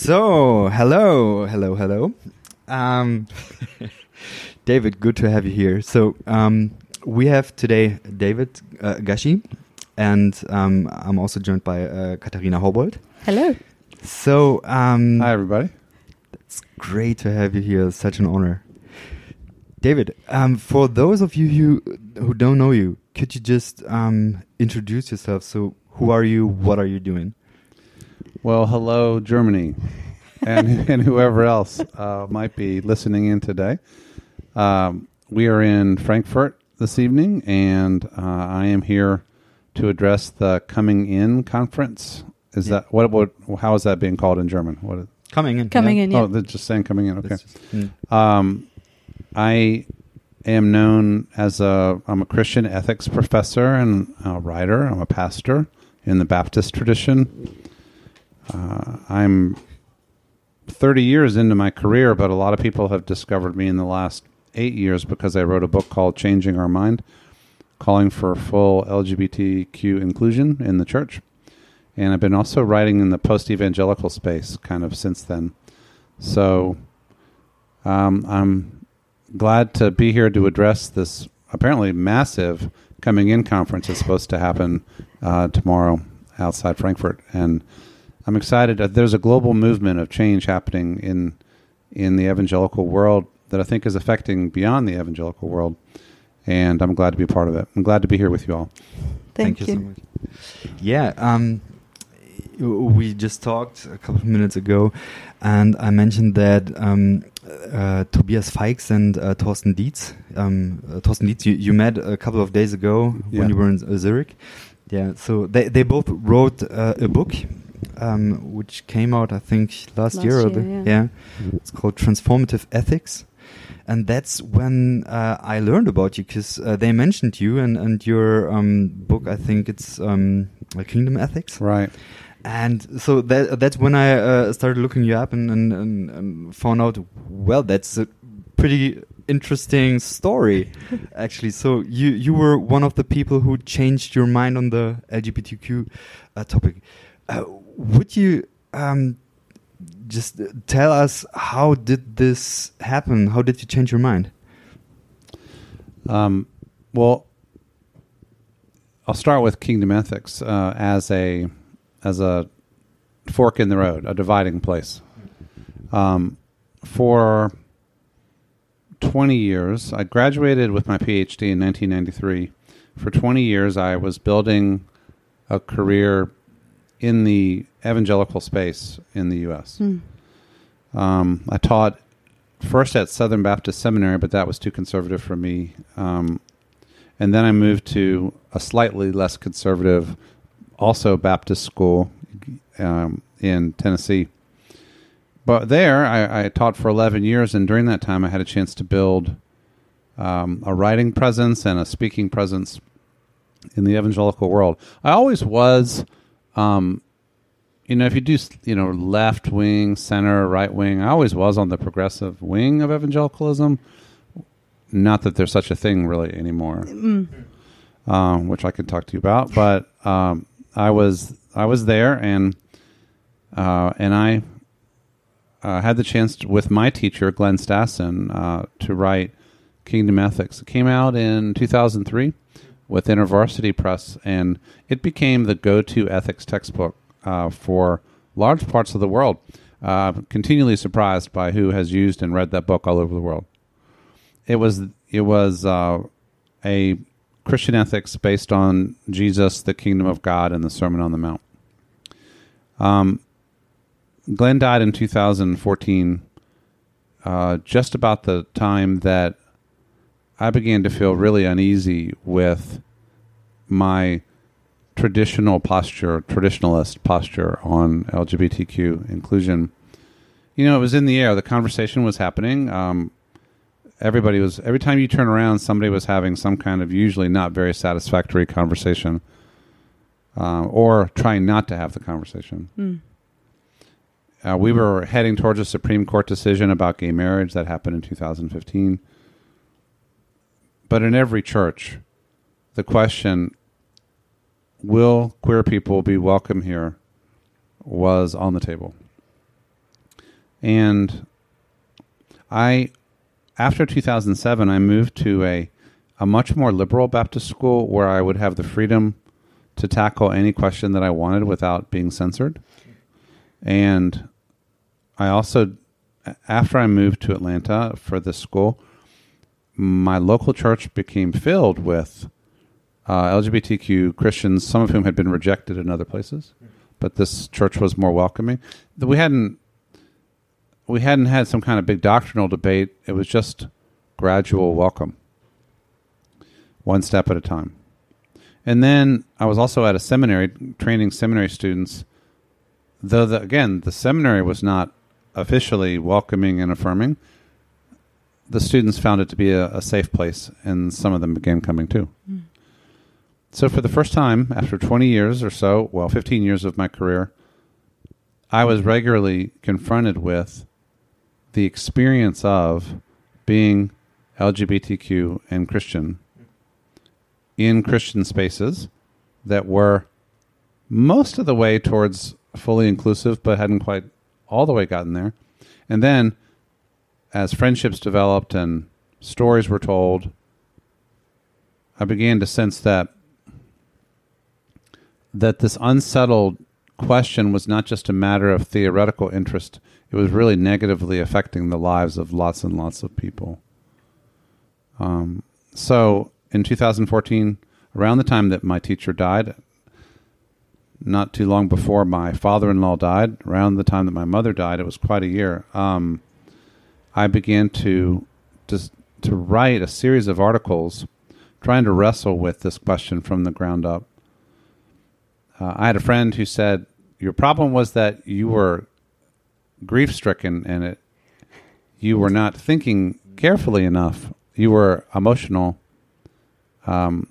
So, hello, hello, hello. Um, David, good to have you here. So, um, we have today David uh, Gushee, and um, I'm also joined by uh, Katharina Haubold. Hello. So, um, Hi, everybody. it's great to have you here. Such an honor. David, um, for those of you who, who don't know you, could you just um, introduce yourself? So, who are you? What are you doing? Well, hello, Germany, and and whoever else uh, might be listening in today. Um, we are in Frankfurt this evening, and uh, I am here to address the Coming In conference. Is Yeah. that what? What? How is that being called in German? What? Is, Coming in. Coming in, yeah. Oh, they're just saying coming in. Okay. Just- mm. Um, I am known as a I'm a Christian ethics professor and a writer. I'm a pastor in the Baptist tradition. Uh, I'm 30 years into my career, but a lot of people have discovered me in the last eight years because I wrote a book called Changing Our Mind, calling for full LGBTQ inclusion in the church. And I've been also writing in the post evangelical space kind of since then. So um, I'm glad to be here to address this apparently massive coming in conference that's supposed to happen uh, tomorrow outside Frankfurt, and I'm excited. that There's a global movement of change happening in in the evangelical world that I think is affecting beyond the evangelical world, and I'm glad to be a part of it. I'm glad to be here with you all. Thank, you. so much. Yeah, um, we just talked a couple of minutes ago, and I mentioned that um, uh, Tobias Faix and uh, Thorsten Dietz, um, uh, Thorsten Dietz, you, you met a couple of days ago Yeah. when you were in uh, Zurich. Yeah, so they they both wrote uh, a book, um, which came out I think last, Last year. or year, the, yeah. it's called Transformative Ethics. And that's when uh, I learned about you because uh, they mentioned you and, and your um, book. I think it's um, Kingdom Ethics. Right. And so that that's when I uh, started looking you up and, and, and, and found out. Well, that's a pretty interesting story, actually. So you you were one of the people who changed your mind on the LGBTQ uh, topic. Uh, would you um, just tell us how did this happen? How did you change your mind? Um, well, I'll start with Kingdom Ethics uh, as a as a fork in the road, a dividing place. Um, for twenty years, I graduated with my PhD in 1993. For twenty years, I was building a career in the evangelical space in the U.S. Hmm. Um, I taught first at Southern Baptist Seminary, but that was too conservative for me. Um, and then I moved to a slightly less conservative, also Baptist school um, in Tennessee. But there, I, I taught for 11 years, and during that time, I had a chance to build um, a writing presence and a speaking presence in the evangelical world. I always was um, you know, if you do, you know, left wing, center, right wing, I always was on the progressive wing of evangelicalism. Not that there's such a thing really anymore, um, which I could talk to you about. But um, I was I was there, and uh, and I uh, had the chance to, with my teacher Glenn Stassen uh, to write Kingdom Ethics. It came out in 2003 with InterVarsity Press, and it became the go-to ethics textbook uh, for large parts of the world. Uh, continually surprised by who has used and read that book all over the world. It was it was uh, a Christian ethics based on Jesus, the kingdom of God, and the Sermon on the Mount. Um, Glenn died in 2014, uh, just about the time that I began to feel really uneasy with my traditional posture, traditionalist posture on LGBTQ inclusion. You know, it was in the air. The conversation was happening. Um, everybody was, every time you turn around, somebody was having some kind of usually not very satisfactory conversation uh, or trying not to have the conversation. Hmm. Uh, we were heading towards a Supreme Court decision about gay marriage that happened in 2015. But in every church, the question, will queer people be welcome here, was on the table. And I, after 2007, I moved to a, a much more liberal Baptist school where I would have the freedom to tackle any question that I wanted without being censored. And I also, after I moved to Atlanta for this school, my local church became filled with uh, LGBTQ Christians, some of whom had been rejected in other places, but this church was more welcoming. We hadn't we hadn't had some kind of big doctrinal debate. It was just gradual welcome, one step at a time. And then I was also at a seminary training seminary students. Though the, again, the seminary was not officially welcoming and affirming. The students found it to be a, a safe place, and some of them began coming too. Mm. So, for the first time after 20 years or so, well, 15 years of my career, I was regularly confronted with the experience of being LGBTQ and Christian in Christian spaces that were most of the way towards fully inclusive, but hadn't quite all the way gotten there. And then, as friendships developed and stories were told, I began to sense that that this unsettled question was not just a matter of theoretical interest; it was really negatively affecting the lives of lots and lots of people. Um, so in 2014, around the time that my teacher died, not too long before my father-in-law died, around the time that my mother died, it was quite a year. Um, I began to just to write a series of articles trying to wrestle with this question from the ground up. Uh, I had a friend who said, "Your problem was that you were grief-stricken and it you were not thinking carefully enough. You were emotional um,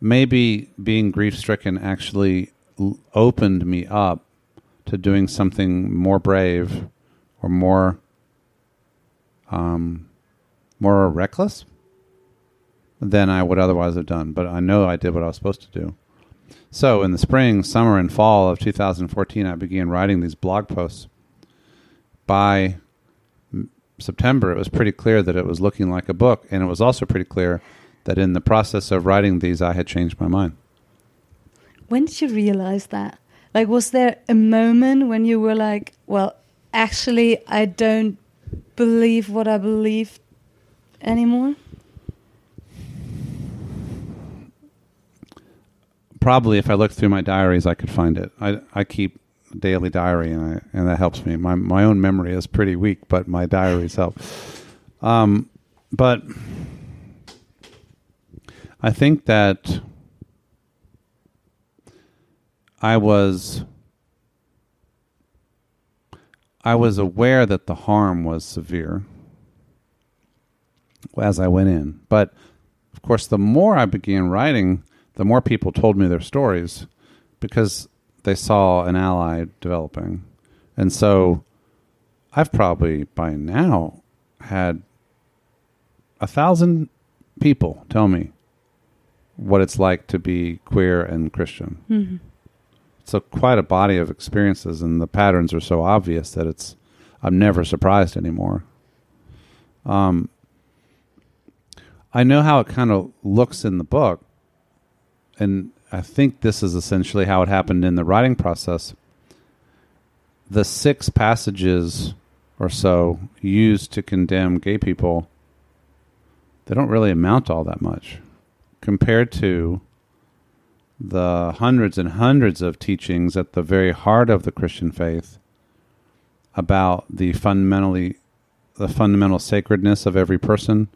maybe being grief stricken actually l- opened me up to doing something more brave or more um, more reckless than I would otherwise have done. But I know I did what I was supposed to do. So in the spring, summer, and fall of 2014, I began writing these blog posts. By September, it was pretty clear that it was looking like a book, and it was also pretty clear that in the process of writing these, I had changed my mind. When did you realize that? Like, was there a moment when you were like, well, actually, I don't believe what I believe anymore? Probably, if I looked through my diaries, I could find it. I, I keep a daily diary, and, I, and that helps me. My my own memory is pretty weak, but my diaries help. Um, but I think that I was I was aware that the harm was severe as I went in. But of course, the more I began writing, the more people told me their stories because they saw an ally developing. And so I've probably by now had a thousand people tell me what it's like to be queer and Christian. Mm-hmm. It's a, quite a body of experiences, and the patterns are so obvious that it's I'm never surprised anymore. Um, I know how it kind of looks in the book, and I think this is essentially how it happened in the writing process. The six passages or so used to condemn gay people, they don't really amount to all that much compared to the hundreds and hundreds of teachings at the very heart of the Christian faith about the fundamentally the fundamental sacredness of every person,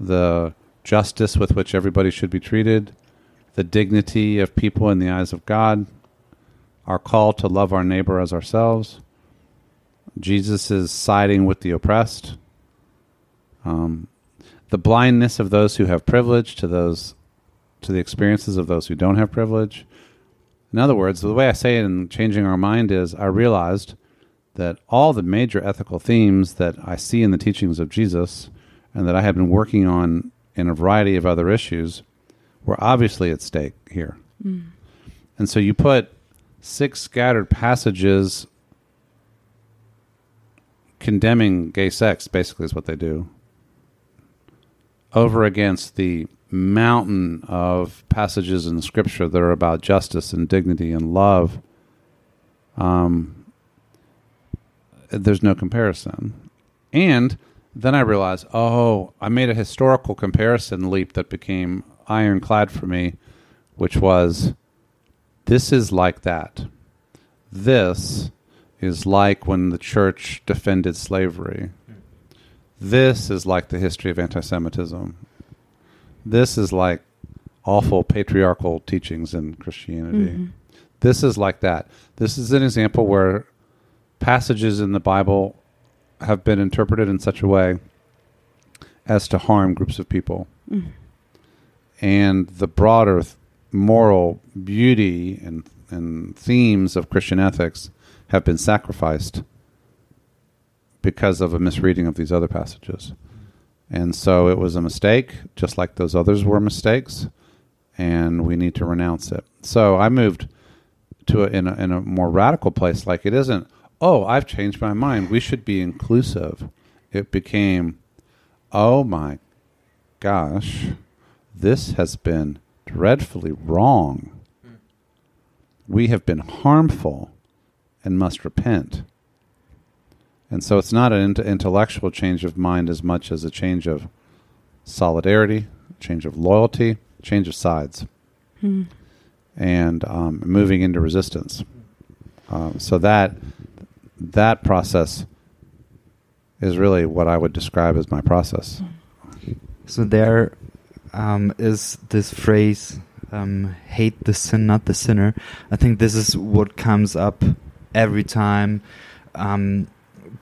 the justice with which everybody should be treated, the dignity of people in the eyes of God, our call to love our neighbor as ourselves, Jesus is siding with the oppressed, um, the blindness of those who have privilege to those to the experiences of those who don't have privilege. In other words, the way I say it in changing our mind is I realized that all the major ethical themes that I see in the teachings of Jesus and that I have been working on in a variety of other issues were obviously at stake here. Mm. And so you put six scattered passages condemning gay sex, basically, is what they do, over against the mountain of passages in Scripture that are about justice and dignity and love, um, there's no comparison. And then I realized, oh, I made a historical comparison leap that became ironclad for me, which was this is like that. This is like when the church defended slavery. This is like the history of anti Semitism. This is like awful patriarchal teachings in Christianity. Mm-hmm. This is like that. This is an example where passages in the Bible have been interpreted in such a way as to harm groups of people. Mm. And the broader th- moral beauty and, and themes of Christian ethics have been sacrificed because of a misreading of these other passages. And so it was a mistake, just like those others were mistakes, and we need to renounce it. So I moved to a, in, a, in a more radical place. Like it isn't, oh, I've changed my mind. We should be inclusive. It became, oh my gosh, this has been dreadfully wrong. We have been harmful and must repent. And so it's not an intellectual change of mind as much as a change of solidarity, change of loyalty, change of sides, Hmm. and um, moving into resistance. Um, so that that process is really what I would describe as my process. So there um, is this phrase, um, "Hate the sin, not the sinner." I think this is what comes up every time um,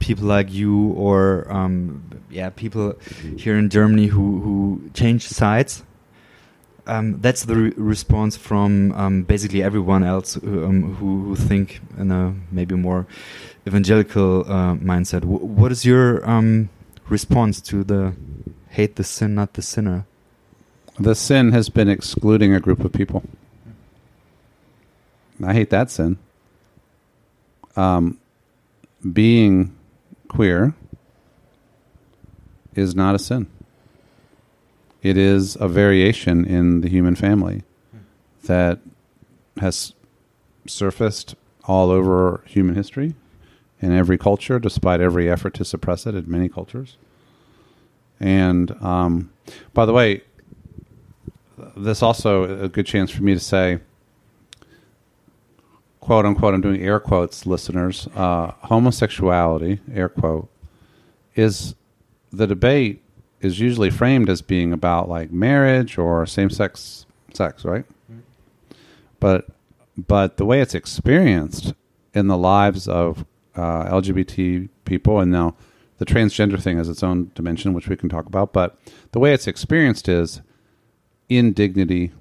people like you or um, yeah, people here in Germany who who change sides. Um, that's the re response from um, basically everyone else um, who, who think in a maybe more evangelical uh, mindset. W what is your response to the hate the sin, not the sinner? The sin has been excluding a group of people. I hate that sin. Um, being queer is not a sin. It is a variation in the human family that has surfaced all over human history in every culture, despite every effort to suppress it in many cultures. And um, by the way, this also a good chance for me to say, quote unquote, I'm doing air quotes, listeners, uh, homosexuality, air quote, is the debate is usually framed as being about like marriage or same sex sex, right? But but the way it's experienced in the lives of uh, LGBT people, and now the transgender thing is its own dimension, which we can talk about. But the way it's experienced is indignity,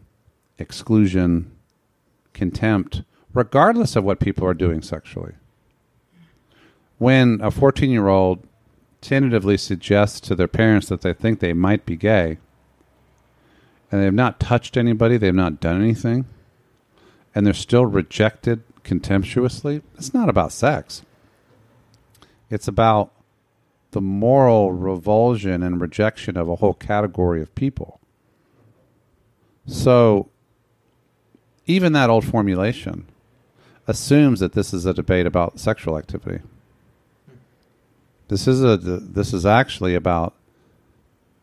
exclusion, contempt, regardless of what people are doing sexually. When a 14 year old tentatively suggests to their parents that they think they might be gay, and they've not touched anybody, they've not done anything, and they're still rejected contemptuously, it's not about sex. It's about the moral revulsion and rejection of a whole category of people. So, even that old formulation assumes that this is a debate about sexual activity. This is a this is actually about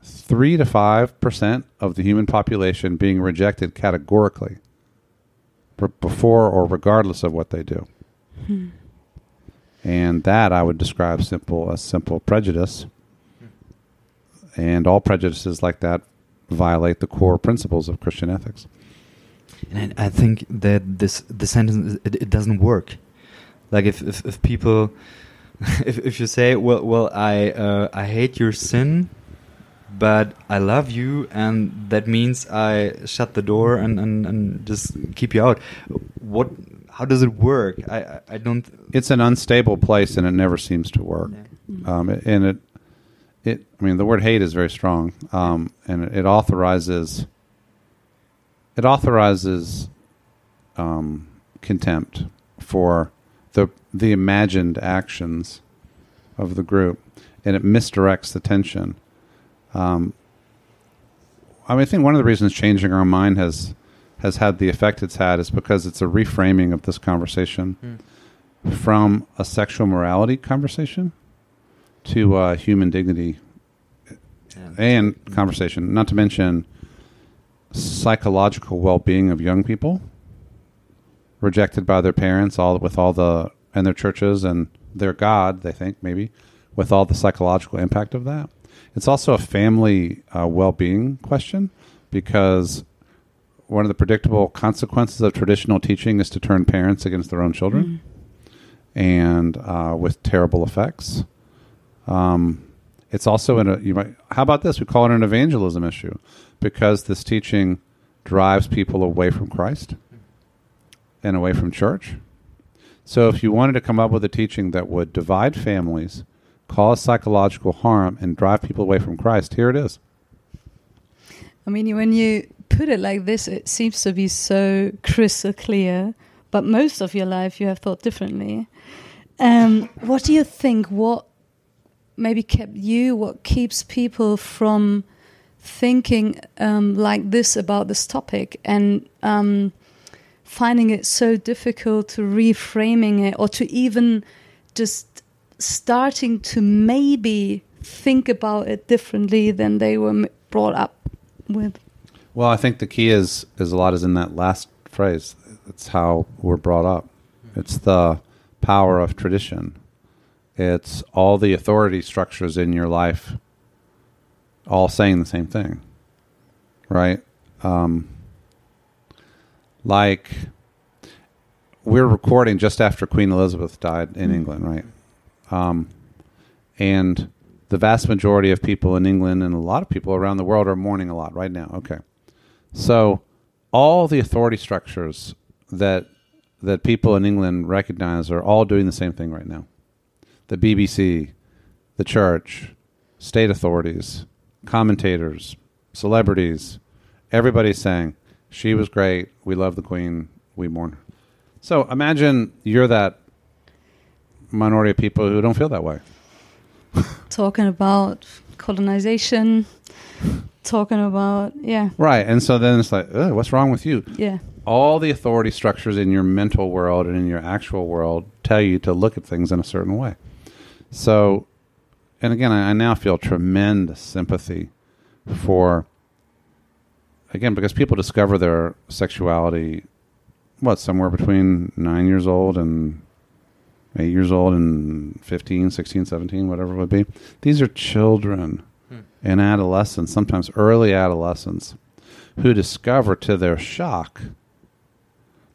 three to five percent of the human population being rejected categorically before or regardless of what they do. Hmm. And that I would describe simple as simple prejudice. And all prejudices like that violate the core principles of Christian ethics. And I, I think that this the sentence it, it doesn't work. Like if if, if people if if you say well well I uh, I hate your sin, but I love you, and that means I shut the door and, and, and just keep you out. What? How does it work? I I, I don't. It's an unstable place, and it never seems to work. Um, and it, it. I mean, the word hate is very strong, um, and it, authorizes. It authorizes um, contempt for the the imagined actions of the group, and it misdirects the tension. Um, I mean, I think one of the reasons changing our mind has has had the effect it's had is because it's a reframing of this conversation Hmm. from a sexual morality conversation to uh, human dignity and conversation. Not to mention psychological well-being of young people rejected by their parents, all with all the and their churches and their God. They think maybe with all the psychological impact of that. It's also a family uh, well-being question because one of the predictable consequences of traditional teaching is to turn parents against their own children, and uh, with terrible effects. Um, it's also in a you might. How about this? We call it an evangelism issue because this teaching drives people away from Christ and away from church. So, if you wanted to come up with a teaching that would divide families, cause psychological harm, and drive people away from Christ, here it is. I mean, when you put it like this, it seems to be so crystal clear. But most of your life, you have thought differently. Um, what do you think? What maybe kept you? What keeps people from thinking um, like this about this topic and um, finding it so difficult to reframing it, or to even just starting to maybe think about it differently than they were brought up with? Well, I think the key is is a lot is in that last phrase. It's how we're brought up. It's the power of tradition. It's all the authority structures in your life all saying the same thing. Right? Um, like we're recording just after Queen Elizabeth died in Mm. England, right? Um, and the vast majority of people in England and a lot of people around the world are mourning a lot right now. Okay. So all the authority structures that that people in England recognize are all doing the same thing right now. The BBC, the church, state authorities, commentators, celebrities, everybody's saying she was great, we love the queen, we mourn. her." So imagine you're that minority of people who don't feel that way. Talking about colonization, talking about yeah, Right. And so then it's like, Ugh, what's wrong with you? yeah, all the authority structures in your mental world and in your actual world tell you to look at things in a certain way. So, and again, I, I now feel tremendous sympathy for, again, because people discover their sexuality, what, somewhere between nine years old and eight years old and 15, 16, 17, whatever it would be. These are children Hmm. and adolescents, sometimes early adolescents, who discover to their shock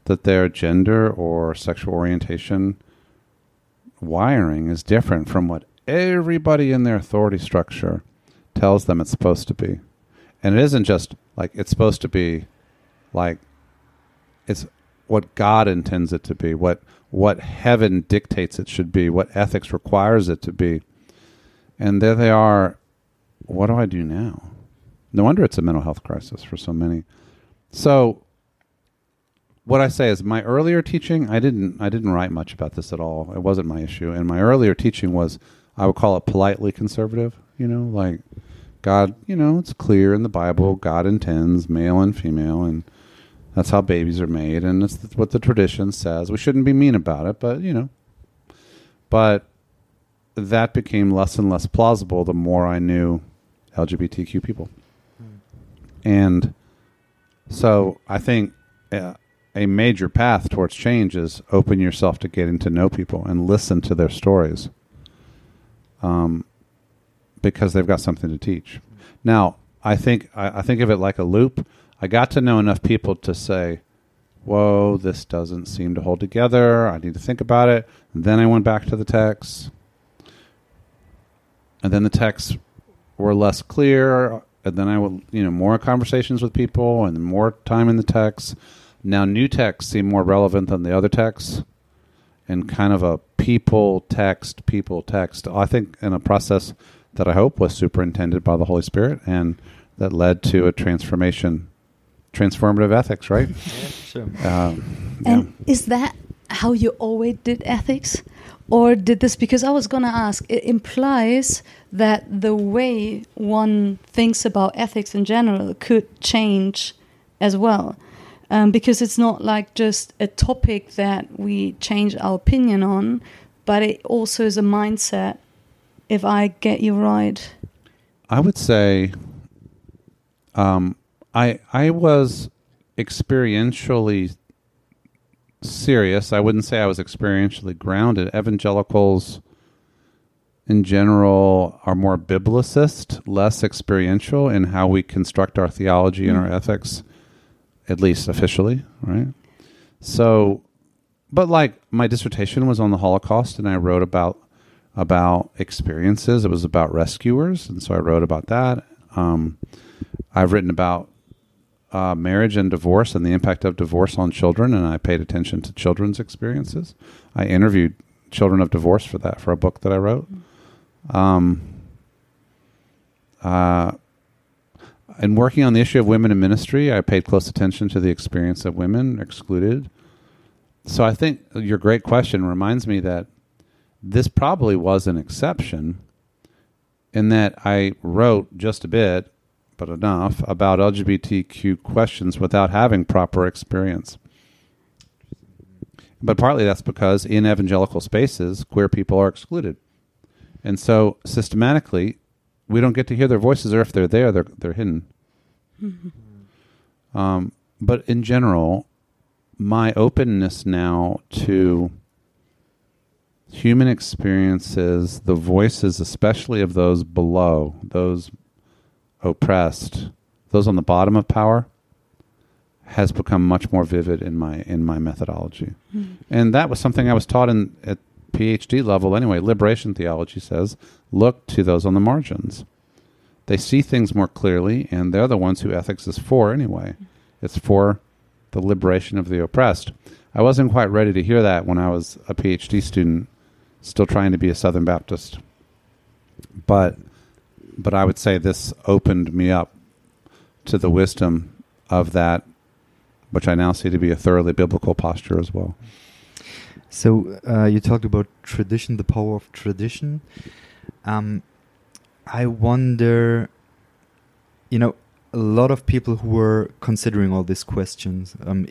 that their gender or sexual orientation wiring is different from what everybody in their authority structure tells them it's supposed to be. And it isn't just like it's supposed to be like it's what God intends it to be, what what heaven dictates it should be, what ethics requires it to be. And there they are, what do I do now? No wonder it's a mental health crisis for so many. So what I say is my earlier teaching, I didn't I didn't write much about this at all. It wasn't my issue. And my earlier teaching was I would call it politely conservative, you know, like God, you know, it's clear in the Bible God intends male and female and that's how babies are made and it's what the tradition says. We shouldn't be mean about it, but you know. But that became less and less plausible the more I knew LGBTQ people. And so I think uh, a major path towards change is open yourself to getting to know people and listen to their stories um, because they've got something to teach. Now, I think I, I think of it like a loop. I got to know enough people to say, "Whoa, this doesn't seem to hold together. I need to think about it." And then I went back to the text, and then the texts were less clear. And then I would, you know, more conversations with people and more time in the texts. Now, new texts seem more relevant than the other texts, and kind of a people text, people text. I think in a process that I hope was superintended by the Holy Spirit and that led to a transformation, transformative ethics, right? Yeah, sure. Um, yeah. And is that how you always did ethics, or did this because I was gonna ask? It implies that the way one thinks about ethics in general could change as well. Um, because it's not like just a topic that we change our opinion on, but it also is a mindset. If I get you right, I would say, um, I I was experientially serious. I wouldn't say I was experientially grounded. Evangelicals, in general, are more biblicist, less experiential in how we construct our theology and our ethics, at least officially, right? So, but like my dissertation was on the Holocaust, and I wrote about about experiences. It was about rescuers, and so I wrote about that. Um, I've written about uh, marriage and divorce and the impact of divorce on children, and I paid attention to children's experiences. I interviewed children of divorce for that for a book that I wrote. Um, uh, and working on the issue of women in ministry, I paid close attention to the experience of women excluded. So I think your great question reminds me that this probably was an exception in that I wrote just a bit, but enough, about LGBTQ questions without having proper experience. But partly that's because in evangelical spaces, queer people are excluded. And so systematically, we don't get to hear their voices, or if they're there, they're, they're hidden. Um, but in general, my openness now to human experiences, the voices, especially of those below, those oppressed, those on the bottom of power, has become much more vivid in my in my methodology, and that was something I was taught in at PhD level anyway. Liberation theology says look to those on the margins. They see things more clearly, and they're the ones who ethics is for anyway. It's for the liberation of the oppressed. I wasn't quite ready to hear that when I was a PhD student, still trying to be a Southern Baptist. But but I would say this opened me up to the wisdom of that, which I now see to be a thoroughly biblical posture as well. So uh, you talked about tradition, the power of tradition. Um, I wonder, you know, a lot of people who were considering all these questions. Um,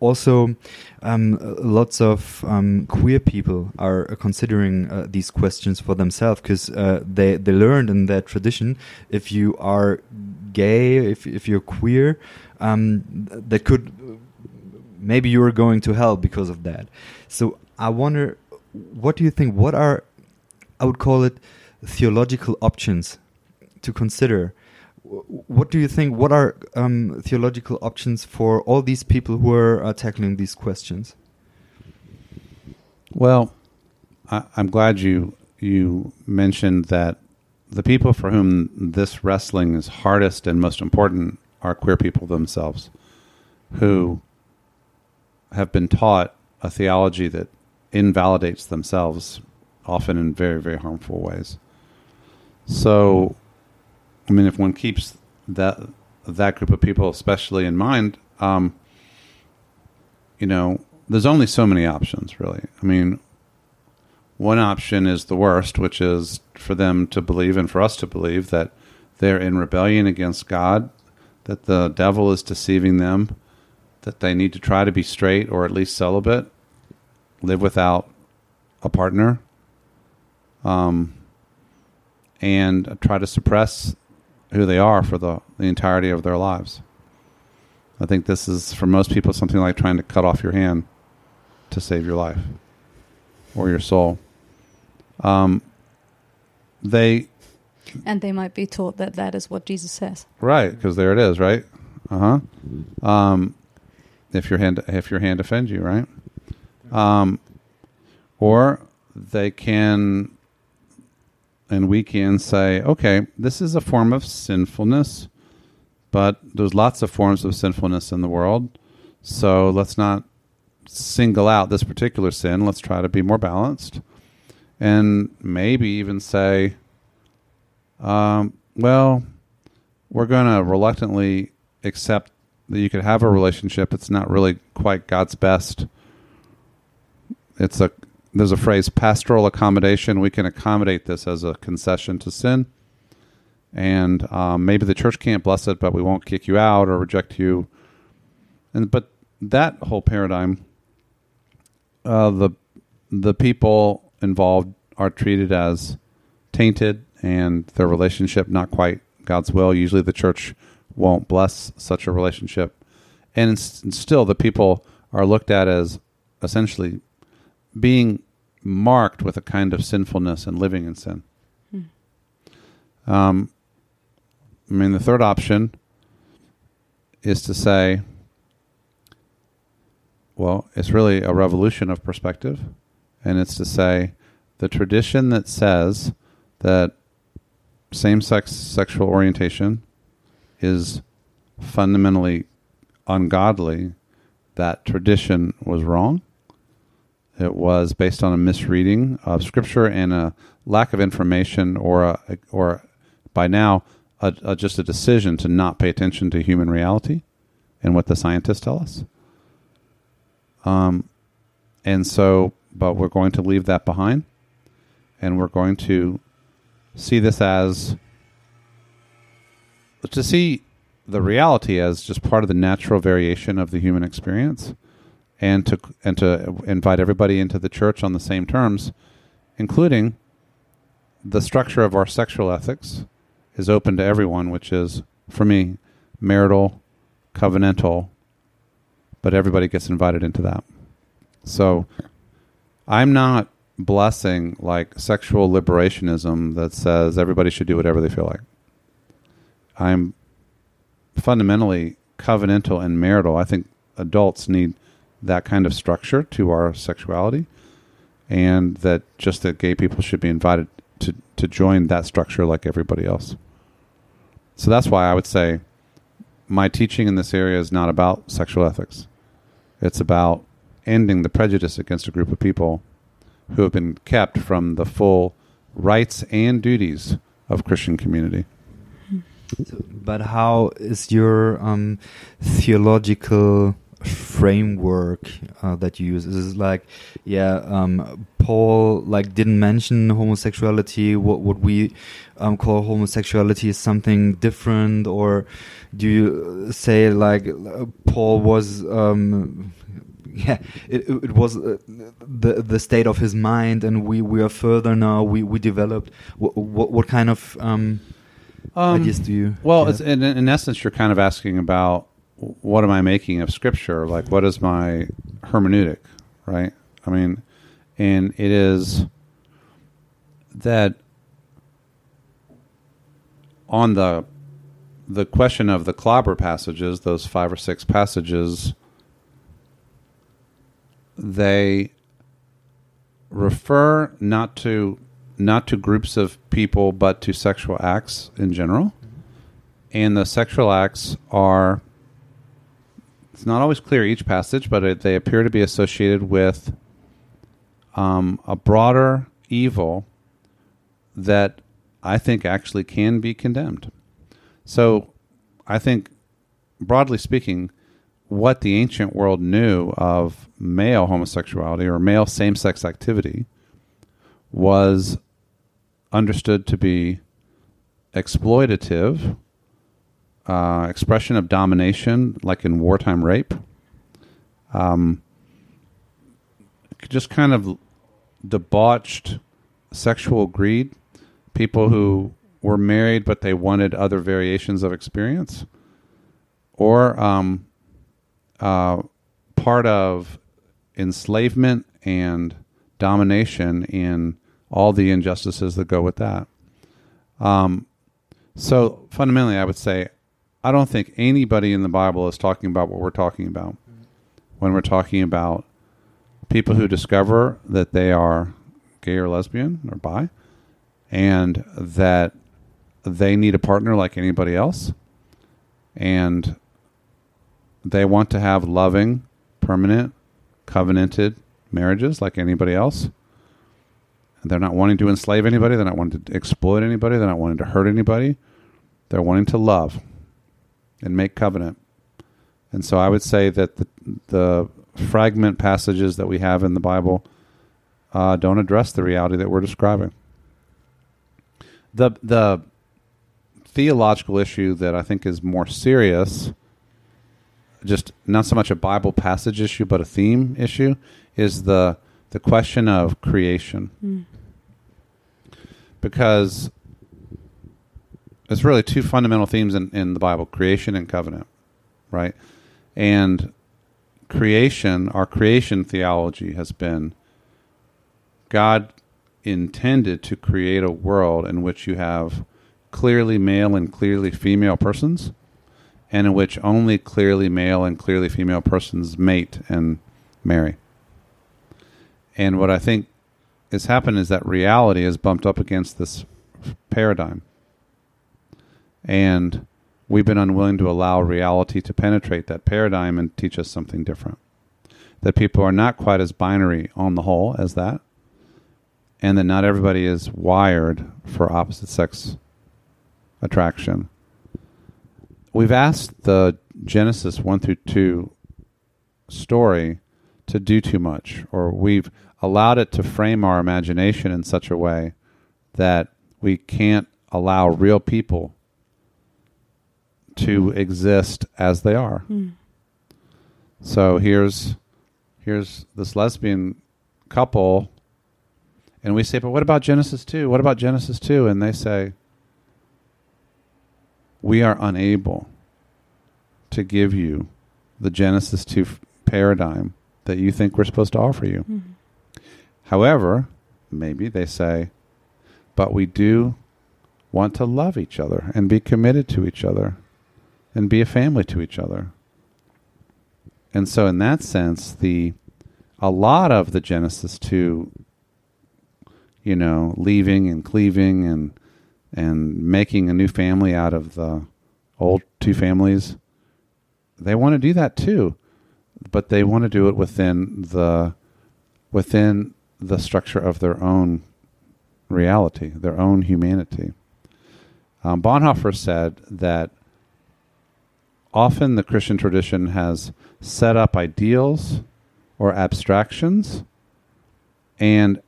also, um, lots of um, queer people are considering uh, these questions for themselves because uh, they they learned in their tradition if you are gay, if if you're queer, um, that could maybe you're going to hell because of that. So I wonder, what do you think? What are I would call it theological options to consider? What do you think? What are um, theological options for all these people who are uh, tackling these questions? Well, I, I'm glad you you mentioned that the people for whom this wrestling is hardest and most important are queer people themselves, who have been taught a theology that invalidates themselves, often in very very harmful ways. So, I mean, if one keeps that that group of people, especially in mind, um, you know, there's only so many options, really. I mean, one option is the worst, which is for them to believe and for us to believe that they're in rebellion against God, that the devil is deceiving them, that they need to try to be straight or at least celibate, live without a partner, um, and try to suppress who they are for the, the entirety of their lives. I think this is, for most people, something like trying to cut off your hand to save your life or your soul. Um, they and they might be taught that that is what Jesus says. right because there it is, right? Uh huh. Um, if your hand if your hand offends you, right? Um, or they can and we can say, okay, this is a form of sinfulness, but there's lots of forms of sinfulness in the world. So let's not single out this particular sin. Let's try to be more balanced. And maybe even say, um, well, we're going to reluctantly accept that you could have a relationship. It's not really quite God's best it's a there's a phrase pastoral accommodation. We can accommodate this as a concession to sin, and um, maybe the church can't bless it, but we won't kick you out or reject you. And but that whole paradigm, uh, the the people involved are treated as tainted, and their relationship not quite God's will. Usually, the church won't bless such a relationship, and, and still the people are looked at as essentially being marked with a kind of sinfulness and living in sin. Um, I mean, the third option is to say, well, it's really a revolution of perspective, and it's to say the tradition that says that same sex sexual orientation is fundamentally ungodly, that tradition was wrong. It was based on a misreading of scripture and a lack of information, or a, or by now a, a, just a decision to not pay attention to human reality and what the scientists tell us. Um, and so, but we're going to leave that behind, and we're going to see this as to see the reality as just part of the natural variation of the human experience and to and to invite everybody into the church on the same terms including the structure of our sexual ethics is open to everyone which is for me marital covenantal but everybody gets invited into that so i'm not blessing like sexual liberationism that says everybody should do whatever they feel like i'm fundamentally covenantal and marital. I think adults need that kind of structure to our sexuality, and that just that gay people should be invited to to join that structure like everybody else. So that's why I would say my teaching in this area is not about sexual ethics. It's about ending the prejudice against a group of people who have been kept from the full rights and duties of Christian community. But how is your um, theological framework uh, that you use? Is like, yeah, um, Paul like didn't mention homosexuality? What what we um, call homosexuality is something different, or do you say like Paul was? Um, yeah, it, it was uh, the the state of his mind, and we, we are further now. We we developed. What what, what kind of um, Um, ideas do you? Well, it's, in, in essence, you're kind of asking about what am I making of Scripture? Like, what is my hermeneutic, right? I mean, and it is that on the the question of the clobber passages, those five or six passages, they refer not to not to groups of people, but to sexual acts in general. And the sexual acts are, it's not always clear each passage, but it, they appear to be associated with um, a broader evil that I think actually can be condemned. So I think, broadly speaking, what the ancient world knew of male homosexuality or male same sex activity was understood to be exploitative, uh, expression of domination, like in wartime rape, um, just kind of debauched sexual greed, people who were married but they wanted other variations of experience, or um, uh, part of enslavement and domination in all the injustices that go with that. Um, so fundamentally, I would say I don't think anybody in the Bible is talking about what we're talking about when we're talking about people who discover that they are gay or lesbian or bi and that they need a partner like anybody else and they want to have loving, permanent, covenanted marriages like anybody else. They're not wanting to enslave anybody. They're not wanting to exploit anybody. They're not wanting to hurt anybody. They're wanting to love and make covenant. And so I would say that the, the fragment passages that we have in the Bible uh, don't address the reality that we're describing. The the theological issue that I think is more serious, just not so much a Bible passage issue, but a theme issue, is the the question of creation. Mm. Because there's really two fundamental themes in, in the Bible creation and covenant, right? And creation, our creation theology has been God intended to create a world in which you have clearly male and clearly female persons, and in which only clearly male and clearly female persons mate and marry. And what I think has happened is that reality has bumped up against this paradigm. And we've been unwilling to allow reality to penetrate that paradigm and teach us something different. That people are not quite as binary on the whole as that, and that not everybody is wired for opposite sex attraction. We've asked the Genesis 1 through 2 story to do too much, or we've allowed it to frame our imagination in such a way that we can't allow real people to exist as they are. Mm. So here's here's this lesbian couple and we say, "But what about Genesis 2? What about Genesis 2?" And they say, "We are unable to give you the Genesis 2 f- paradigm that you think we're supposed to offer you." Mm. However, maybe they say, "But we do want to love each other and be committed to each other and be a family to each other." And so in that sense, the a lot of the Genesis 2 you know, leaving and cleaving and and making a new family out of the old two families. They want to do that too, but they want to do it within the within the structure of their own reality, their own humanity. Um, Bonhoeffer said that often the Christian tradition has set up ideals or abstractions and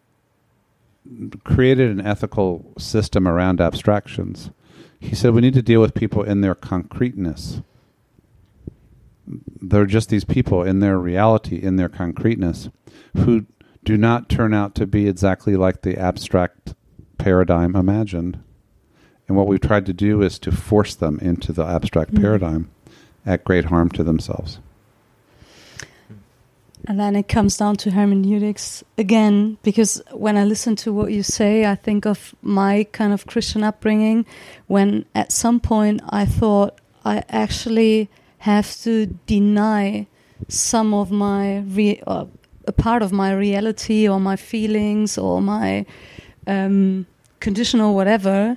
created an ethical system around abstractions. He said we need to deal with people in their concreteness. They're just these people in their reality, in their concreteness, who do not turn out to be exactly like the abstract paradigm imagined. And what we've tried to do is to force them into the abstract Mhm. paradigm at great harm to themselves. And then it comes down to hermeneutics again, because when I listen to what you say, I think of my kind of Christian upbringing when at some point I thought I actually have to deny some of my, re- uh, a part of my reality or my feelings or my um, condition or whatever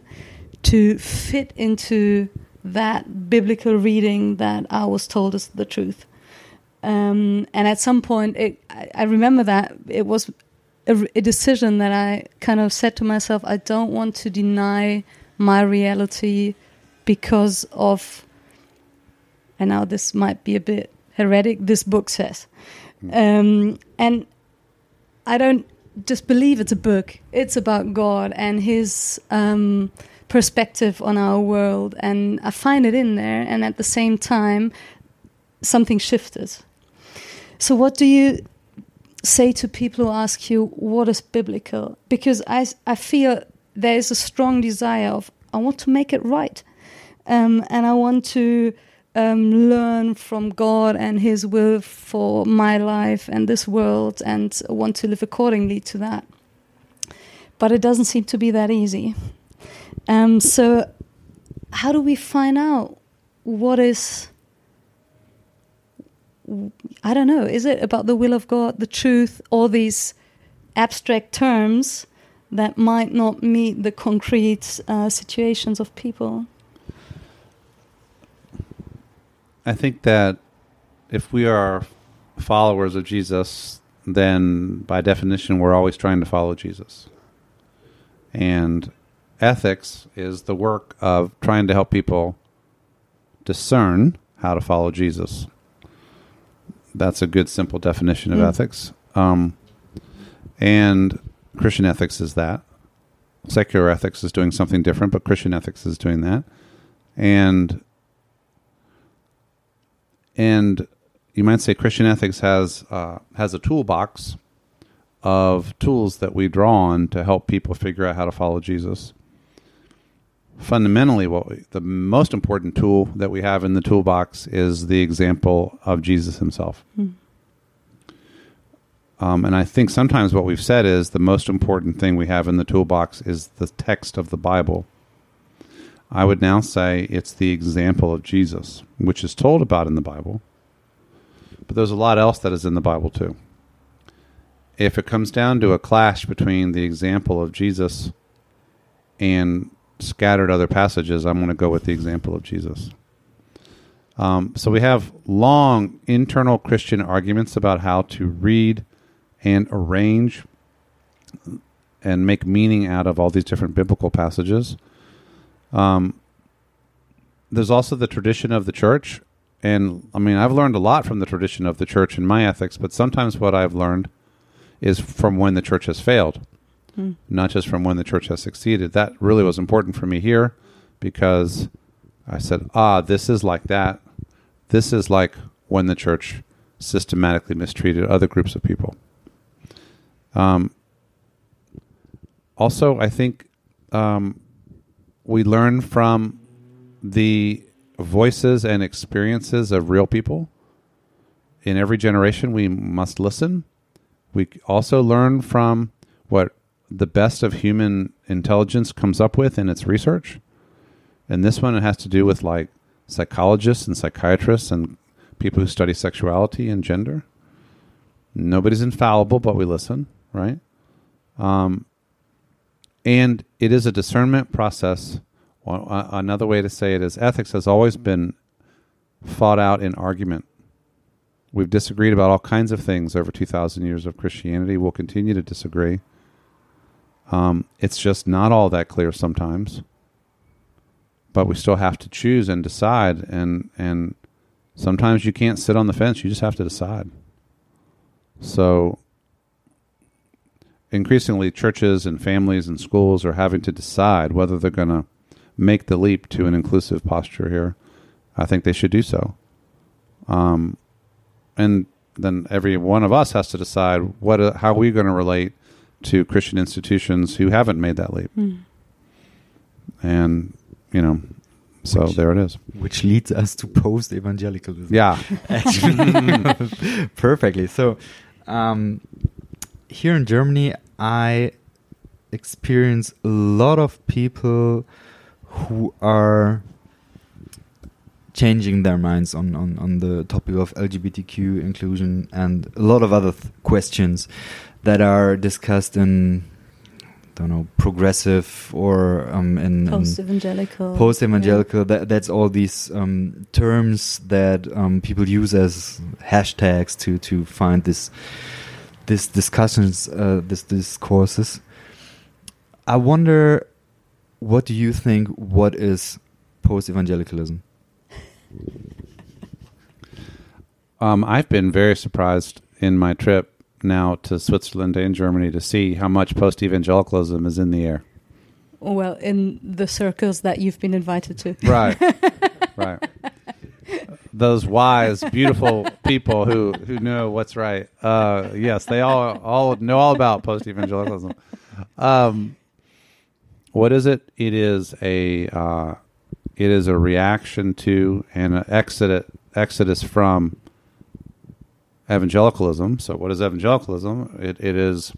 to fit into that biblical reading that I was told is the truth. Um, and at some point, it, I, I remember that it was a, a decision that I kind of said to myself, I don't want to deny my reality because of, and now this might be a bit heretic, this book says. Um, and I don't just believe it's a book, it's about God and His um, perspective on our world. And I find it in there, and at the same time, something shifted. So, what do you say to people who ask you what is biblical? Because I, I feel there is a strong desire of I want to make it right, um, and I want to um, learn from God and His will for my life and this world, and want to live accordingly to that. But it doesn't seem to be that easy. Um, so, how do we find out what is I don't know, is it about the will of God, the truth, all these abstract terms that might not meet the concrete uh, situations of people? I think that if we are followers of Jesus, then by definition, we're always trying to follow Jesus. And ethics is the work of trying to help people discern how to follow Jesus. That's a good, simple definition of Mm. ethics. Um, And Christian ethics is that. Secular ethics is doing something different, but Christian ethics is doing that. And and you might say Christian ethics has uh, has a toolbox of tools that we draw on to help people figure out how to follow Jesus. Fundamentally, what we, the most important tool that we have in the toolbox is the example of Jesus Himself. Mm. Um, and I think sometimes what we've said is the most important thing we have in the toolbox is the text of the Bible. I would now say it's the example of Jesus, which is told about in the Bible. But there's a lot else that is in the Bible too. If it comes down to a clash between the example of Jesus and scattered other passages, I'm going to go with the example of Jesus. Um, so we have long internal Christian arguments about how to read and arrange and make meaning out of all these different biblical passages. Um, there's also the tradition of the church. And I mean, I've learned a lot from the tradition of the church in my ethics, but sometimes what I've learned is from when the church has failed, Mm. not just from when the church has succeeded. That really was important for me here because I said, ah, this is like that. This is like when the church systematically mistreated other groups of people. Um, also, I think um, we learn from the voices and experiences of real people. In every generation, we must listen. We also learn from what the best of human intelligence comes up with in its research. And this one it has to do with like psychologists and psychiatrists and people who study sexuality and gender. Nobody's infallible, but we listen, right? Um, and it is a discernment process. Another way to say it is ethics has always been fought out in argument. We've disagreed about all kinds of things over 2,000 years of Christianity. We'll continue to disagree. Um, it's just not all that clear sometimes. But we still have to choose and decide. And, and sometimes you can't sit on the fence, you just have to decide. So increasingly, churches and families and schools are having to decide whether they're going to make the leap to an inclusive posture here. I think they should do so. Um, and then every one of us has to decide what uh, how are we going to relate to Christian institutions who haven't made that leap. Mm. And you know, so Which- there it is. which leads us to post evangelicalism. Yeah. actually perfectly. So, um, here in Germany, I experience a lot of people who are changing their minds on, on, on the topic of LGBTQ inclusion and a lot of other th- questions that are discussed in, don't know, progressive or um, in, in Post evangelical. post evangelical that, that's all these um, terms that um, people use as hashtags to to find this this discussions uh, this discourses. I wonder what do you think what is post evangelicalism Um, I've been very surprised in my trip now to Switzerland and Germany to see how much post evangelicalism is in the air. Well, in the circles that you've been invited to. Right. right. Those wise, beautiful people who, who know what's right. Uh, yes, they all all know all about post evangelicalism. Um, what is it? It is a uh, it is a reaction to and an exodus exodus from evangelicalism. So, what is evangelicalism? It, it is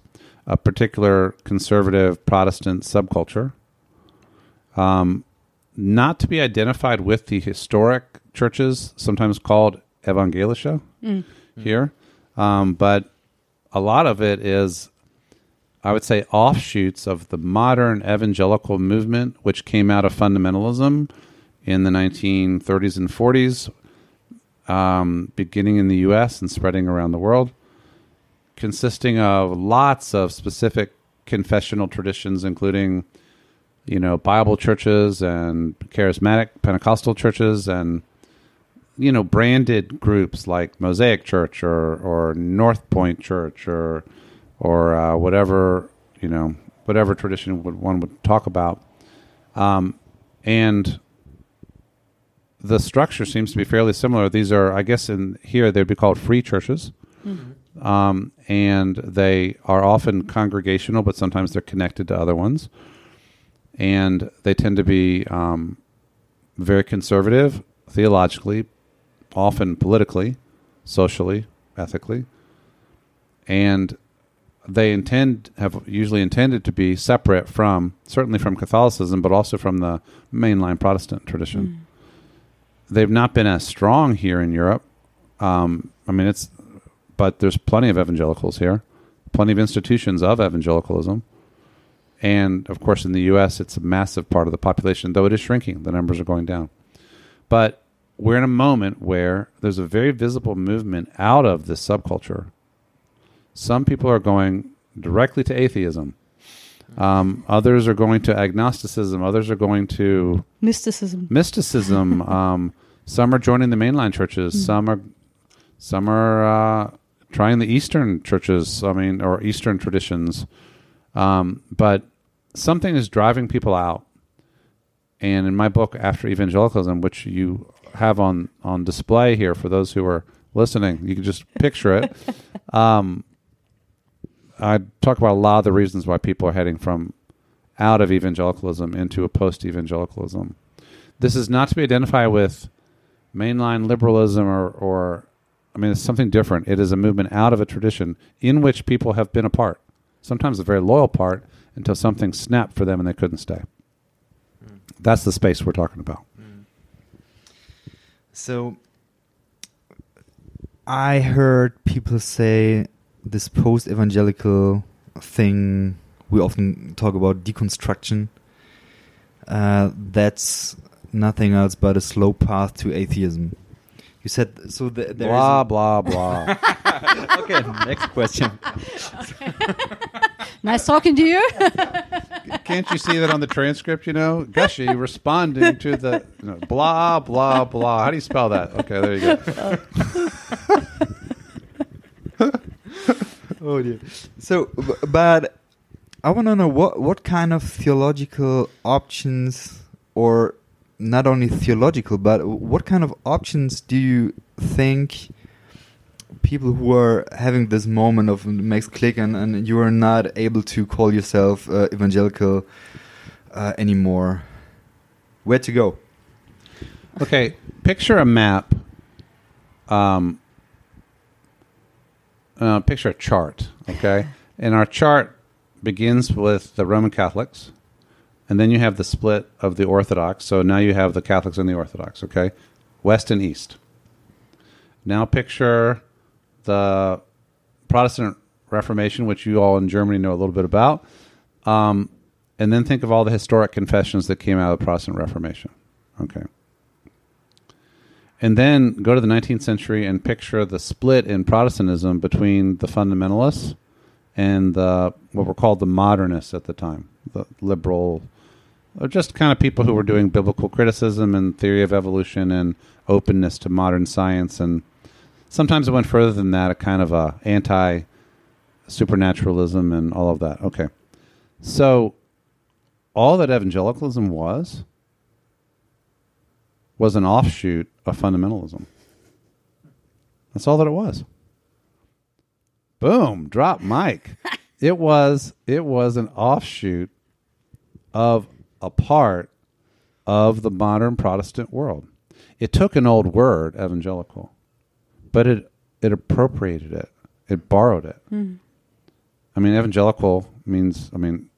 a particular conservative Protestant subculture, um, not to be identified with the historic churches, sometimes called evangelische Mm. here, um, but a lot of it is, I would say, offshoots of the modern evangelical movement, which came out of fundamentalism in the 1930s and 40s, um, beginning in the U.S. and spreading around the world, consisting of lots of specific confessional traditions, including, you know, Bible churches and charismatic Pentecostal churches and you know branded groups like Mosaic Church or or North Point Church or or uh, whatever you know, whatever tradition would one would talk about, um, and the structure seems to be fairly similar. These are, I guess, in here they'd be called free churches, um, and they are often congregational, but sometimes they're connected to other ones, and they tend to be um, very conservative theologically, often politically, socially, ethically, and they intend have usually intended to be separate from certainly from Catholicism, but also from the mainline Protestant tradition. They've not been as strong here in Europe. Um, I mean, it's but there's plenty of evangelicals here, plenty of institutions of evangelicalism, and of course in the U.S. it's a massive part of the population, though it is shrinking. The numbers are going down, but we're in a moment where there's a very visible movement out of this subculture some people are going directly to atheism. Um, others are going to agnosticism. Others are going to Mysticism. mysticism. um, some are joining the mainline churches. Some are some are uh, trying the Eastern churches. I mean, or Eastern traditions. Um, but something is driving people out. And in my book, After Evangelicalism, which you have on on display here for those who are listening, you can just picture it. I talk about a lot of the reasons why people are heading from out of evangelicalism into a post evangelicalism. This is not to be identified with mainline liberalism or, or, I mean, it's something different. It is a movement out of a tradition in which people have been a part, sometimes a very loyal part, until something snapped for them and they couldn't stay. Hmm. That's the space we're talking about. Hmm. So I heard people say this post evangelical thing we often talk about deconstruction. Uh, that's nothing else but a slow path to atheism. You said so. The, there is Blah, a- blah, blah. okay, next question. Nice talking to you. Can't you see that on the transcript? You know, Gushee responding to the you know, blah blah blah. How do you spell that? Okay, there you go. Oh dear. So, but I want to know what what kind of theological options, or not only theological, but what kind of options do you think people who are having this moment of makes click and, and you are not able to call yourself uh, evangelical uh, anymore? Where to go? Okay, picture a map. Um, uh, picture a chart. Okay, and our chart begins with the Roman Catholics, and then you have the split of the Orthodox. So now you have the Catholics and the Orthodox. Okay, West and East. Now picture the Protestant Reformation, which you all in Germany know a little bit about, um, and then think of all the historic confessions that came out of the Protestant Reformation. Okay. And then go to the 19th century and picture the split in Protestantism between the fundamentalists and the what were called the modernists at the time, the liberal, or just kind of people who were doing biblical criticism and theory of evolution and openness to modern science. And sometimes it went further than that, a kind of a anti supernaturalism and all of that. Okay. So all that evangelicalism was was an offshoot of fundamentalism. That's all that it was. Boom, drop mic. it was it was an offshoot of a part of the modern Protestant world. It took an old word, evangelical, but it it appropriated it. It borrowed it. Hmm. I mean, evangelical means I mean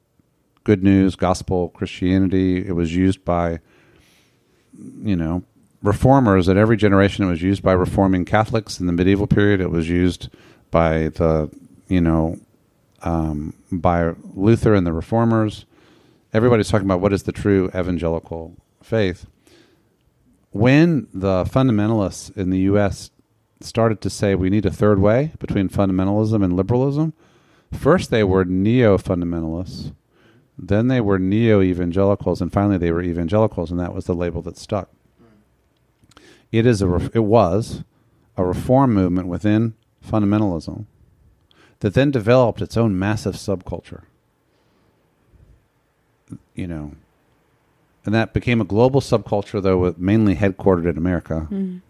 good news, gospel, Christianity. It was used by you know, reformers at every generation. It was used by reforming Catholics in the medieval period. It was used by the, you know, um, by Luther and the reformers. Everybody's talking about what is the true evangelical faith. When the fundamentalists in the U.S. started to say we need a third way between fundamentalism and liberalism, first they were neo fundamentalists. Then they were neo evangelicals, and finally they were evangelicals, and that was the label that stuck. It is a it was a reform movement within fundamentalism that then developed its own massive subculture. You know, and that became a global subculture, though, mainly headquartered in America. Mm.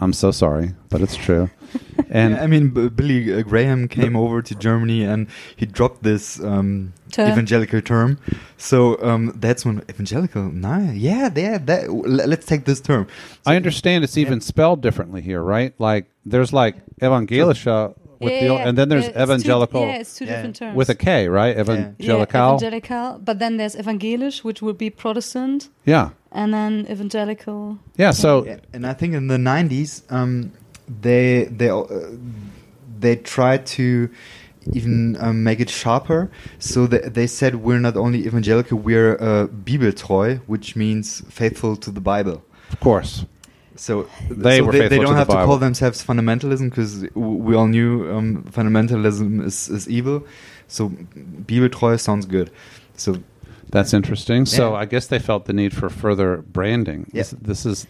I'm so sorry, but it's true. and Yeah, I mean, B- Billy uh, Graham came over to Germany and he dropped this um, Term. evangelical term. So um, that's when evangelical. Nah, yeah, yeah. That let's take this term. I understand it's even spelled differently here, right? Like there's like evangelische with Yeah, the, yeah, and then there's yeah, it's two- evangelical yeah, it's two Yeah. different terms. with a K, right? yeah, Evangelical. evangelical, but then there's evangelisch, which would be Protestant, yeah. and then evangelical. Yeah, so Yeah, and I think in the '90s, um, they they uh, they tried to even um, make it sharper. So they, they said we're not only evangelical, we're uh, Bibeltreu, which means faithful to the Bible. of course. So They so were they, they don't to the have to call themselves fundamentalism because we all knew um, fundamentalism is, is evil. So Bibeltreu sounds good. So That's interesting. So Yeah. I guess they felt the need for further branding. This, Yeah. this is,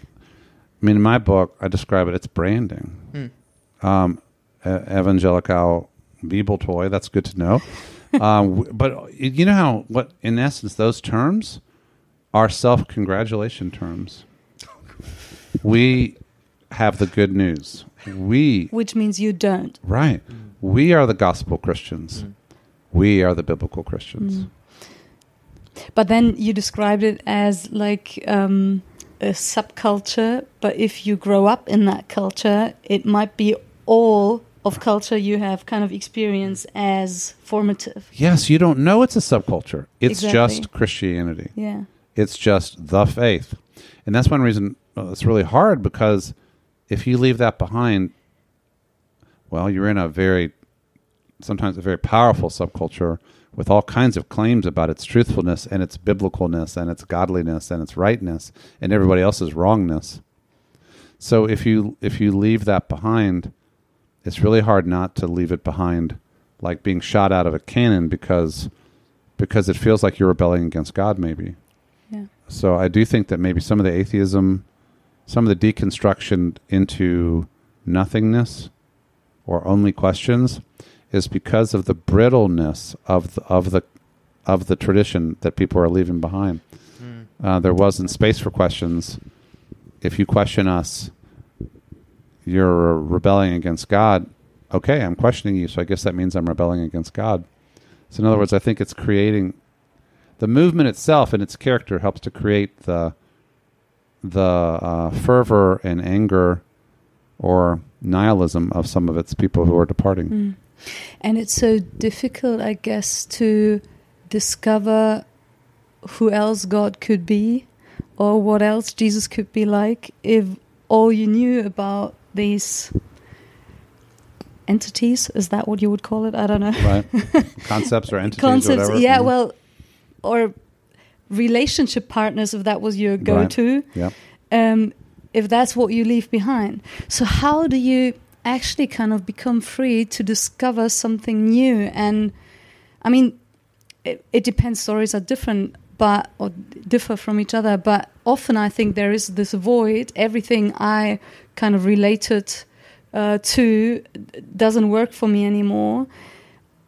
I mean, in my book, I describe it. It's branding. Hmm. Um, evangelical Bible toy. That's good to know. um, but you know how what in essence those terms are self congratulation terms. We have the good news. We Which means you don't. right. We are the gospel Christians. We are the biblical Christians. Mm. But then you described it as like um, a subculture. But if you grow up in that culture, it might be all of culture you have kind of experienced as formative. Yes, you don't know it's a subculture. It's Exactly. just Christianity. Yeah. It's just the faith. And that's one reason uh, it's really hard because if you leave that behind, well, you're in a very, sometimes a very powerful subculture with all kinds of claims about its truthfulness and its biblicalness and its godliness and its rightness and everybody else's wrongness. So if you if you leave that behind, it's really hard not to leave it behind like being shot out of a cannon because because it feels like you're rebelling against God maybe. Yeah. So I do think that maybe some of the atheism, some of the deconstruction into nothingness or only questions is because of the brittleness of the, of the of the tradition that people are leaving behind. Uh, there wasn't space for questions. If you question us, you're rebelling against God. Okay, I'm questioning you, so I guess that means I'm rebelling against God. So, in other words, I think it's creating the movement itself and its character helps to create the the uh, fervor and anger or nihilism of some of its people who are departing. Mm. And it's so difficult, I guess, to discover who else God could be or what else Jesus could be like if all you knew about these entities is that what you would call it? I don't know. Right? Concepts or entities or Concepts, whatever. yeah, Mhm. well, or relationship partners if that was your go to Yeah. um, if that's what you leave behind. So, how do you actually kind of become free to discover something new? And I mean, it, it depends. Stories are different, but or differ from each other. But often, I think there is this void. Everything I kind of related uh, to doesn't work for me anymore.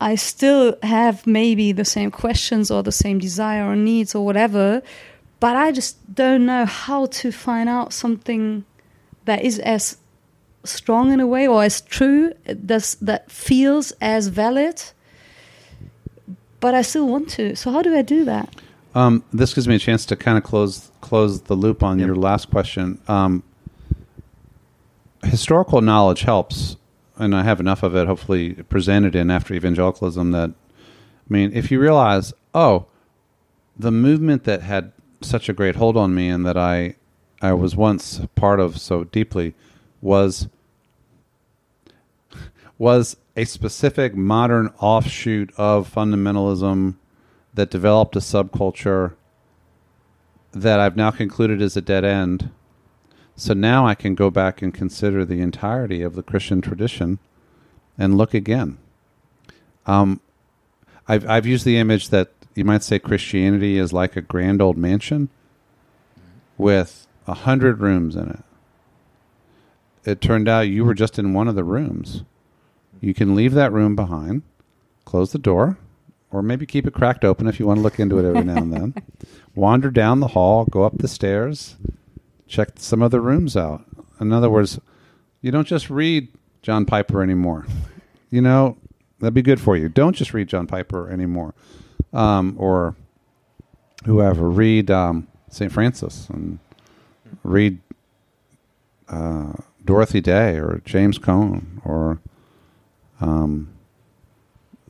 I still have maybe the same questions or the same desire or needs or whatever, but I just don't know how to find out something that is as strong in a way or as true does that feels as valid but I still want to so how do I do that Um, this gives me a chance to kind of close close the loop on Yep. your last question. Um, historical knowledge helps, and I have enough of it. Hopefully, presented in after evangelicalism. That I mean, if you realize, oh, the movement that had such a great hold on me, and that I I was once part of so deeply, was was a specific modern offshoot of fundamentalism that developed a subculture that I've now concluded is a dead end. So now I can go back and consider the entirety of the Christian tradition and look again. Um, I've I've used the image that you might say Christianity is like a grand old mansion with a hundred rooms in it. It turned out you were just in one of the rooms. You can leave that room behind, close the door, or maybe keep it cracked open if you want to look into it every now and then. Wander down the hall, go up the stairs, check some other rooms out. In other words, you don't just read John Piper anymore. You know, that'd be good for you. Don't just read John Piper anymore. Um, or whoever. Read um, St. Francis and read uh, Dorothy Day or James Cone or um,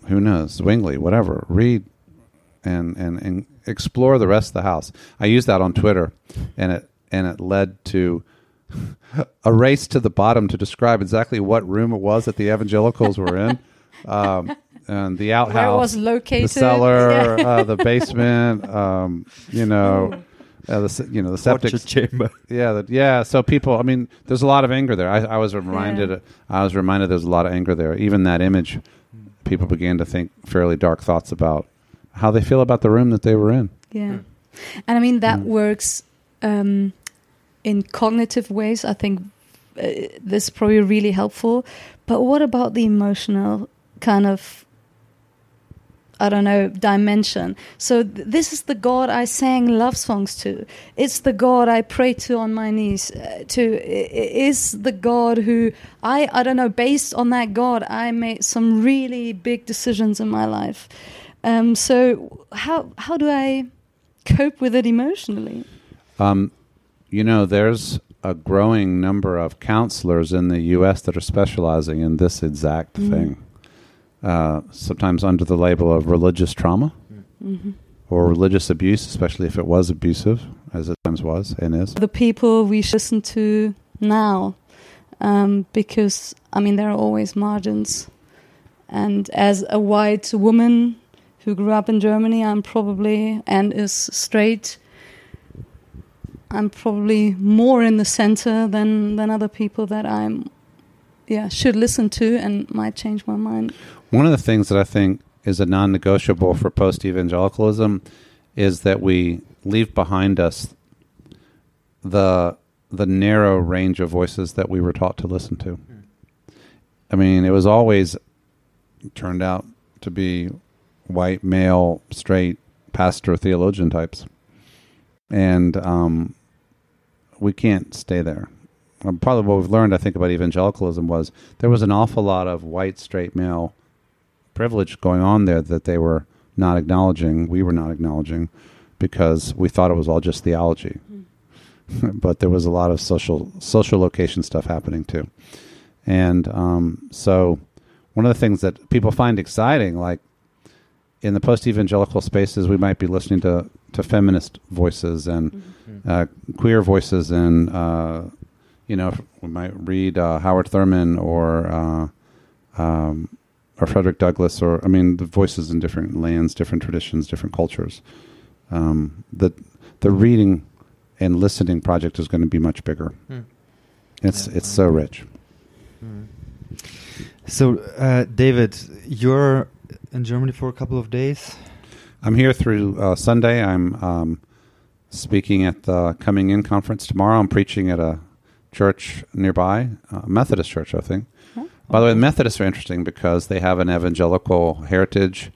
who knows, Zwingli, whatever. Read and, and, and explore the rest of the house. I use that on Twitter, and it and it led to a race to the bottom to describe exactly what room it was that the evangelicals were in. Um, and the outhouse, Where it was located. the cellar, Yeah. uh, the basement, um, you know, uh, the you know the septic Torture chamber. yeah, that, yeah. So people, I mean, there's a lot of anger there. I, I was reminded, Yeah. I was reminded there's a lot of anger there. Even that image, people began to think fairly dark thoughts about how they feel about the room that they were in. Yeah. And I mean, that Mm. works um, in cognitive ways. I think uh, this is probably really helpful. But what about the emotional kind of, I don't know, dimension? So th- this is the God I sang love songs to. It's the God I pray to on my knees. Uh, to is the God who I I don't know. Based on that God, I made some really big decisions in my life. Um, so how how do I cope with it emotionally? Um, you know, there's a growing number of counselors in the U.S. that are specializing in this exact Mm. thing. Uh, sometimes under the label of religious trauma hmm or religious abuse, especially if it was abusive, as it times was and is. The people we should listen to now, um, because I mean there are always margins, and as a white woman who grew up in Germany, I'm probably and is straight. I'm probably more in the center than than other people that I'm, yeah, should listen to and might change my mind. One of the things that I think is a non negotiable for post evangelicalism is that we leave behind us the the narrow range of voices that we were taught to listen to. I mean, it was always turned out to be white, male, straight, pastor, theologian types. And um, we can't stay there. Um, Part of what we've learned, I think, about evangelicalism was there was an awful lot of white, straight male privilege going on there that they were not acknowledging, we were not acknowledging, because we thought it was all just theology. but there was a lot of social social location stuff happening too. And um, so one of the things that people find exciting, like in the post evangelical spaces, we might be listening to, to feminist voices and uh, queer voices, and uh, you know, we might read uh, Howard Thurman or uh, um, or Frederick Douglass, or I mean, the voices in different lands, different traditions, different cultures. Um, the the reading and listening project is going to be much bigger. Hmm. It's Yeah. it's so rich. So, uh, David, you're in Germany for a couple of days. I'm here through uh, Sunday. I'm um, speaking at the Coming In conference tomorrow. I'm preaching at a church nearby, a Methodist church, I think. Huh? By the way, the Methodists are interesting because they have an evangelical heritage,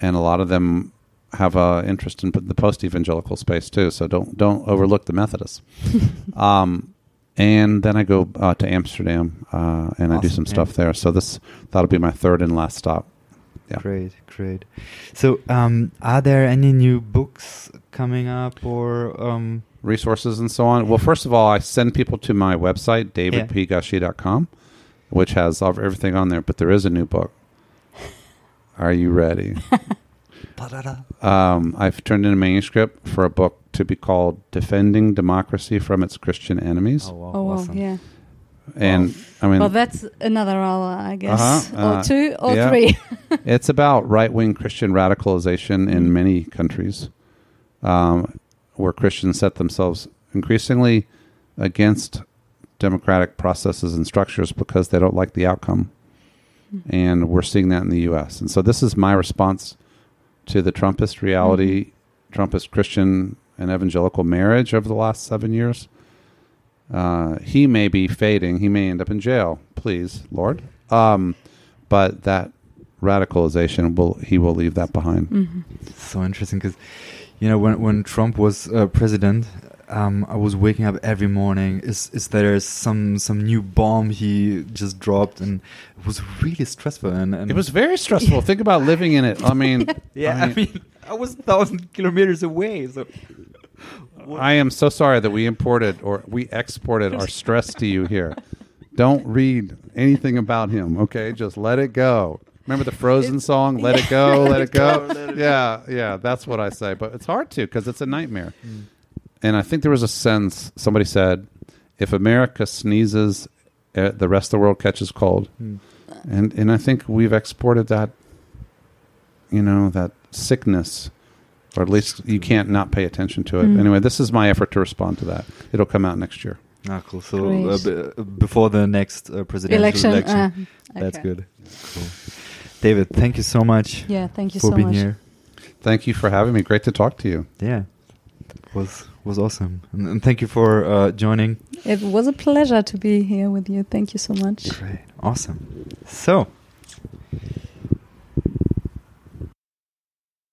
and a lot of them have an interest in the post-evangelical space too. So don't don't overlook the Methodists. um, and then I go uh, to Amsterdam uh, and I do some stuff there. So this that'll be my third and last stop. Yeah. Great, great. So, um, are there any new books coming up, or um, resources and so on. Well, first of all, I send people to my website, davidpgushee.com, which has all- everything on there, but there is a new book. Are you ready? um, I've turned in a manuscript for a book to be called Defending Democracy from Its Christian Enemies. wow, Oh, well, awesome. yeah. And I mean, well, that's another hour, I guess, Uh-huh, uh, or two, or yeah. three. it's about right wing Christian radicalization in many countries um, where Christians set themselves increasingly against democratic processes and structures because they don't like the outcome. And we're seeing that in the U.S. And so this is my response to the Trumpist reality, Trumpist Christian and evangelical marriage over the last seven years. Uh, he may be fading. He may end up in jail. Please, Lord. Um, but that radicalization will he will leave that behind. hmm so interesting because you know when when Trump was uh, president, um, I was waking up every morning. Is is there some some new bomb he just dropped, and it was really stressful. And, and It was very stressful. Think about living in it. I mean, yeah. I mean, I was thousand kilometers away, so I am so sorry that we imported or we exported our stress to you here. Don't read anything about him, okay? Just let it go. Remember the Frozen song, Let It Go, Let It Go? Yeah, yeah, that's what I say. But it's hard to because it's a nightmare. And I think there was a sense, somebody said, if America sneezes, uh, the rest of the world catches cold. Mm. And, and I think we've exported that, you know, that sickness or at least you can't not pay attention to it. Mm. Anyway, this is my effort to respond to that. It'll come out next year. Ah, cool. So uh, b- before the next uh, presidential Election. election, uh, that's good. Cool. David, thank you so much Yeah, thank you for so being much. here. Thank you for having me. Great to talk to you. Yeah, was was awesome, and, and thank you for uh, joining. It was a pleasure to be here with you. Thank you so much. Great, awesome. So,